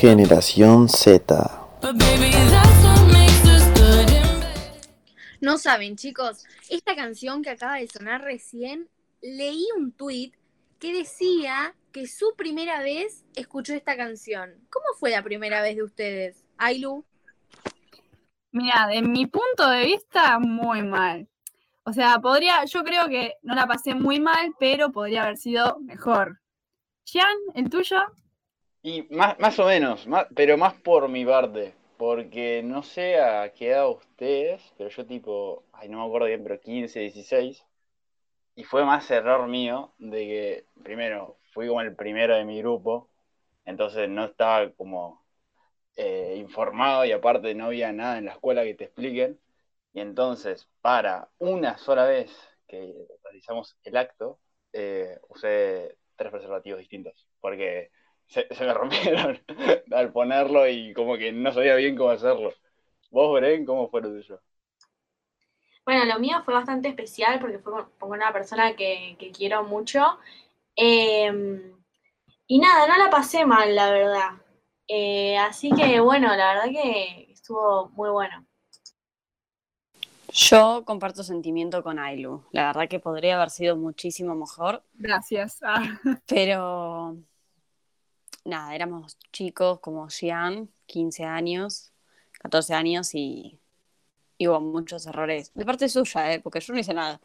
Generación Z. No saben, chicos, esta canción que acaba de sonar recién, leí un tweet que decía que su primera vez escuchó esta canción. ¿Cómo fue la primera vez de ustedes? Ailu. Mira, de mi punto de vista, muy mal. O sea, podría, yo creo que no la pasé muy mal, pero podría haber sido mejor. Jean, ¿el tuyo? Y más, más o menos, pero más por mi parte. Porque no sé a qué edad ustedes, pero yo tipo, ay, no me acuerdo bien, pero 15, 16. Y fue más error mío de que, primero, fui como el primero de mi grupo, entonces no estaba como eh, informado y aparte no había nada en la escuela que te expliquen. Y entonces, para una sola vez que realizamos el acto, eh, usé tres preservativos distintos, porque se, me rompieron al ponerlo y como que no sabía bien cómo hacerlo. ¿Vos, Bren, cómo fue lo tuyo? Bueno, lo mío fue bastante especial porque fue con, una persona que, quiero mucho. Em, y nada, no la pasé mal, la verdad. Eh, así que bueno, la verdad que estuvo muy bueno. Yo comparto sentimiento con Ailu. La verdad que podría haber sido muchísimo mejor. Gracias. Ah. Pero nada, éramos chicos como Xian, 15 años, 14 años y y hubo muchos errores. De parte suya, ¿eh? porque yo no hice nada.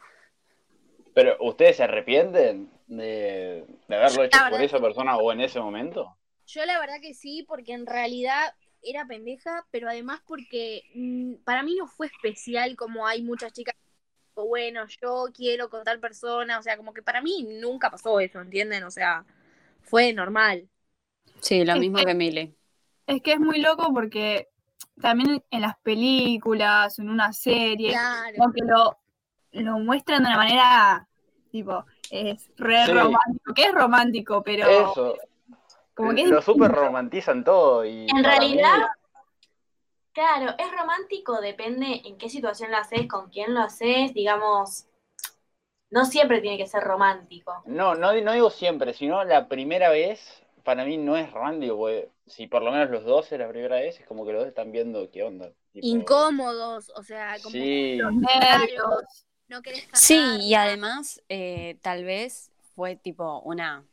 Pero, ¿ustedes se arrepienten de, haberlo hecho por esa persona o en ese momento? Yo la verdad que sí, porque en realidad era pendeja, pero además porque mm, para mí no fue especial como hay muchas chicas bueno, yo quiero con tal persona, o sea, como que para mí nunca pasó eso, ¿entienden? O sea, fue normal. Sí, lo mismo que Mile. Es que es muy loco porque también en las películas, en una serie, como que lo, lo muestran de una manera, tipo, es re romántico, que es romántico, pero... Eso. Como que lo súper romantizan todo y... En realidad... Claro, es romántico, depende en qué situación lo haces, con quién lo haces, digamos, no siempre tiene que ser romántico. No, no, no digo siempre, sino la primera vez para mí no es romántico, porque si por lo menos los dos es la primera vez, es como que los dos están viendo qué onda. Incómodos, o sea, como sí. los nervios. No querés sí, y además, eh, tal vez fue tipo una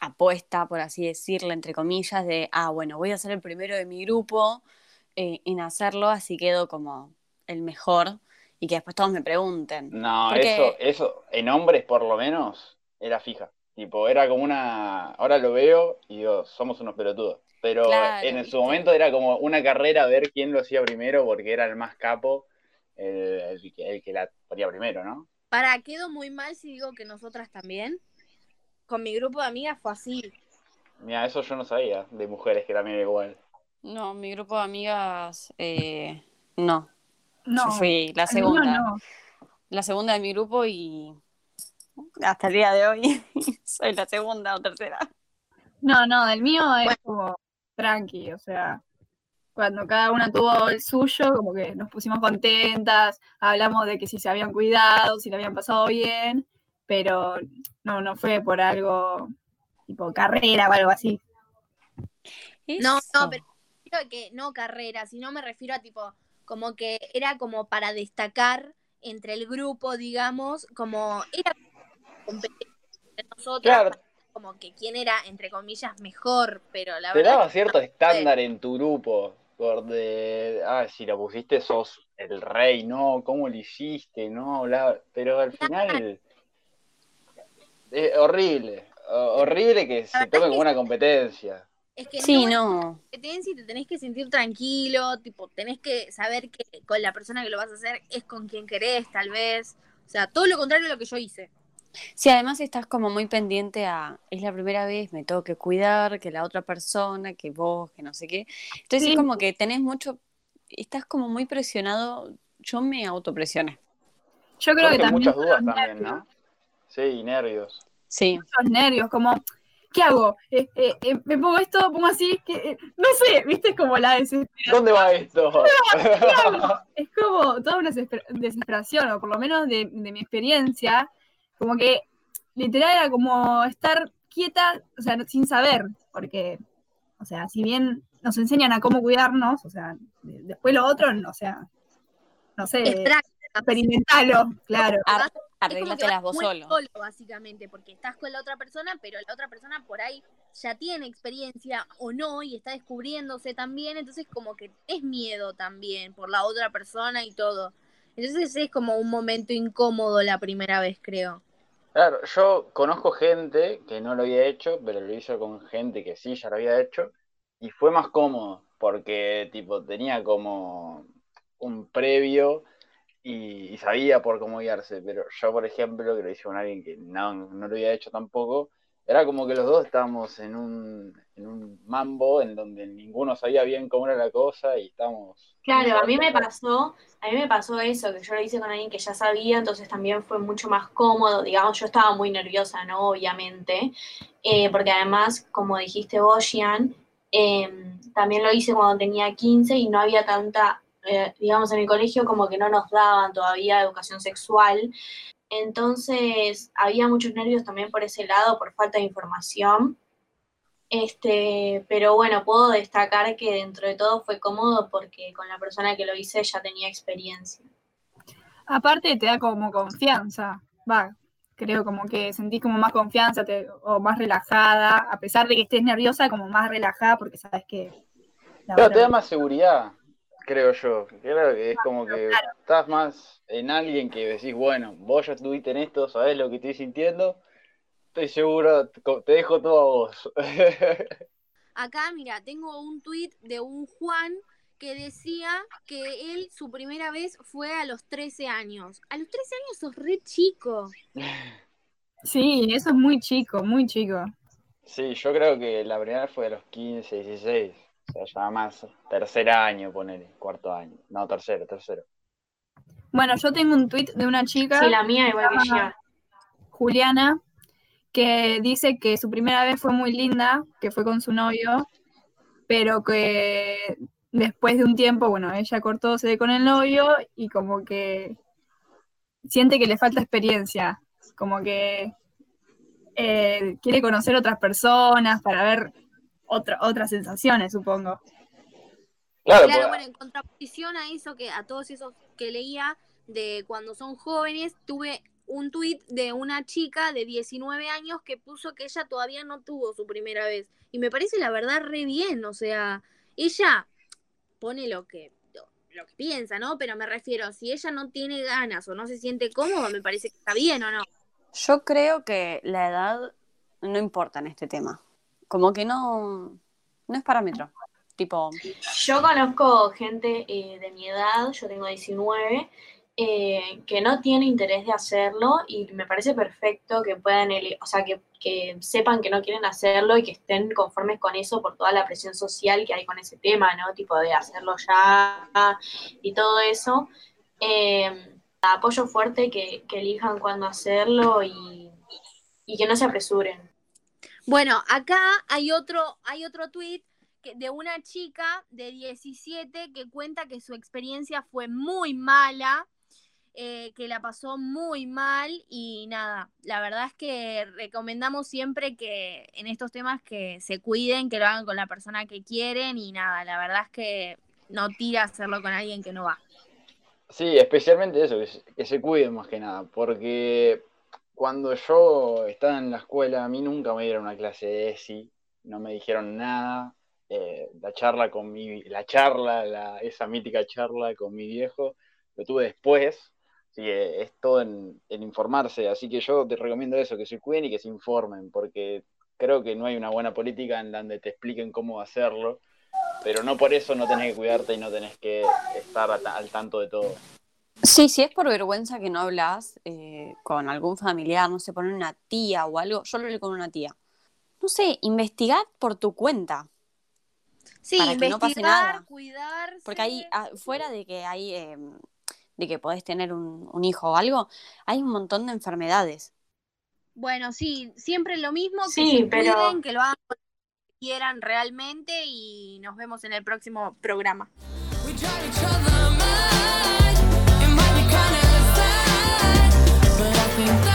apuesta, por así decirlo, entre comillas, de, ah, bueno, voy a ser el primero de mi grupo eh, en hacerlo, así quedo como el mejor y que después todos me pregunten. No, eso, eso, en hombres por lo menos, era fija. Tipo, era como una. Ahora lo veo y digo, somos unos pelotudos. Pero en su momento era como una carrera a ver quién lo hacía primero, porque era el más capo, el, que la ponía primero, ¿no? Para, quedo muy mal si digo que nosotras también. Con mi grupo de amigas fue así. Mira, eso yo no sabía, de mujeres que también era igual. No, mi grupo de amigas, eh, no. No. Yo fui la segunda. La segunda de mi grupo y hasta el día de hoy soy la segunda o tercera. No, no, del mío es como tranqui, o sea, cuando cada una tuvo el suyo, como que nos pusimos contentas, hablamos de que si se habían cuidado, si le habían pasado bien, pero no, no fue por algo tipo carrera o algo así. No, no, pero que no carrera, sino me refiero a tipo, como que era como para destacar entre el grupo, digamos, como era nosotros, como que quién era, entre comillas, mejor, pero la Te verdad. daba cierto estándar en tu grupo, por de, ah, si la pusiste sos el rey, no, ¿cómo lo hiciste? No, pero al final. Es horrible, horrible que se tome como una competencia. Es que sí, no, no. competencia te tenés que sentir tranquilo, tipo, tenés que saber que con la persona que lo vas a hacer es con quien querés, tal vez. O sea, todo lo contrario de lo que yo hice. Sí, además estás como muy pendiente a, es la primera vez, me tengo que cuidar, que la otra persona, que vos, que no sé qué. Entonces es como que tenés mucho, estás como muy presionado, yo me autopresioné. Yo creo que también... Muchas dudas también, ¿no? Sí, nervios. Sí. Muchos nervios, como, ¿qué hago? Eh, eh, eh, ¿Me pongo esto? ¿Pongo así? no sé, ¿viste? Como la desesperación. ¿Dónde va esto? es como toda una desesperación, o por lo menos de, de mi experiencia, como que literal era como estar quieta, o sea, sin saber, porque O sea, si bien nos enseñan a cómo cuidarnos, o sea, de- después lo otro, o sea, no sé, experimentalo, claro. Ar- Arréglatelas vas vos muy solo. básicamente, porque estás con la otra persona, pero la otra persona por ahí ya tiene experiencia o no y está descubriéndose también, entonces como que es miedo también por la otra persona y todo. Entonces es como un momento incómodo la primera vez, creo. Claro, yo conozco gente que no lo había hecho, pero lo hizo con gente que sí ya lo había hecho, y fue más cómodo, porque tipo tenía como un previo y, y sabía por cómo guiarse, pero yo, por ejemplo, que lo hice con alguien que no, no lo había hecho tampoco, era como que los dos estábamos en un, en un mambo en donde ninguno sabía bien cómo era la cosa y estábamos... Claro, a mí me pasó, a mí me pasó eso, que yo lo hice con alguien que ya sabía, entonces también fue mucho más cómodo, digamos, yo estaba muy nerviosa, ¿no? Obviamente, eh, porque además, como dijiste vos, Gian, eh, también lo hice cuando tenía 15 y no había tanta, eh, digamos, en el colegio como que no nos daban todavía educación sexual, entonces había muchos nervios también por ese lado, por falta de información. Este, pero bueno, puedo destacar que dentro de todo fue cómodo porque con la persona que lo hice ya tenía experiencia. Aparte te da como confianza, va, creo como que sentís como más confianza te- o más relajada, a pesar de que estés nerviosa, como más relajada porque sabes que... otra- te da más seguridad, creo yo. Creo que es como que estás más en alguien que decís, bueno, vos ya estuviste en esto, sabés lo que estoy sintiendo, estoy seguro, te te dejo todo a vos. Acá, mira, tengo un tuit de un Juan que decía que él su primera vez fue a los 13 años. A los 13 años sos re chico. Sí, eso es muy chico, muy chico. Sí, yo creo que la primera fue a los 15, 16, o sea, ya más tercer año, ponele, cuarto año. No, tercero, tercero. Bueno, yo tengo un tuit de una chica, Sí, la mía igual que Gian. Juliana, que dice que su primera vez fue muy linda, que fue con su novio, pero que después de un tiempo, bueno, ella cortóse con el novio y como que siente que le falta experiencia, como que eh, quiere conocer otras personas para ver otra- otras sensaciones, supongo. Claro, Claro, pues, bueno, en contraposición a eso que a todos esos que leía de cuando son jóvenes, tuve un tuit de una chica de 19 años que puso que ella todavía no tuvo su primera vez. Y me parece la verdad re bien, o sea, ella pone lo que lo que piensa, ¿no? Pero me refiero, si ella no tiene ganas o no se siente cómoda, me parece que está bien o no. Yo creo que la edad no importa en este tema. Como que no, no es parámetro. Tipo, Yo conozco gente eh, de mi edad, yo tengo 19, eh, que no tiene interés de hacerlo y me parece perfecto que puedan, o sea, que, que sepan que no quieren hacerlo y que estén conformes con eso por toda la presión social que hay con ese tema, ¿no? Tipo de hacerlo ya y todo eso. Eh, apoyo fuerte que, que elijan cuándo hacerlo y que no se apresuren. Bueno, acá hay otro, hay otro tweet de una chica de 17 que cuenta que su experiencia fue muy mala, eh, que la pasó muy mal y nada, la verdad es que recomendamos siempre que en estos temas que se cuiden, que lo hagan con la persona que quieren y nada, la verdad es que no tira hacerlo con alguien que no va. Sí, especialmente eso, que se cuiden más que nada, porque cuando yo estaba en la escuela, a mí nunca me dieron una clase de ESI, no me dijeron nada. eh, la charla con mi, la charla, la, esa mítica charla con mi viejo, lo tuve después, así que es todo en, en informarse, así que yo te recomiendo eso, que se cuiden y que se informen, porque creo que no hay una buena política en donde te expliquen cómo hacerlo, pero no por eso no tenés que cuidarte y no tenés que estar al tanto de todo. Sí, si es por vergüenza que no hablas eh, con algún familiar, no sé, poner una tía o algo, yo lo hablé con una tía. No sé, investigad por tu cuenta. Sí, Para que no pase investigar, nada. cuidarse. Porque ahí, ah, fuera de que hay, eh, de que podés tener un, un hijo o algo, hay un montón de enfermedades. Bueno, sí, siempre lo mismo, que Sí, se pero- cuiden, que lo hagan como quieran realmente y nos vemos en el próximo programa. nothing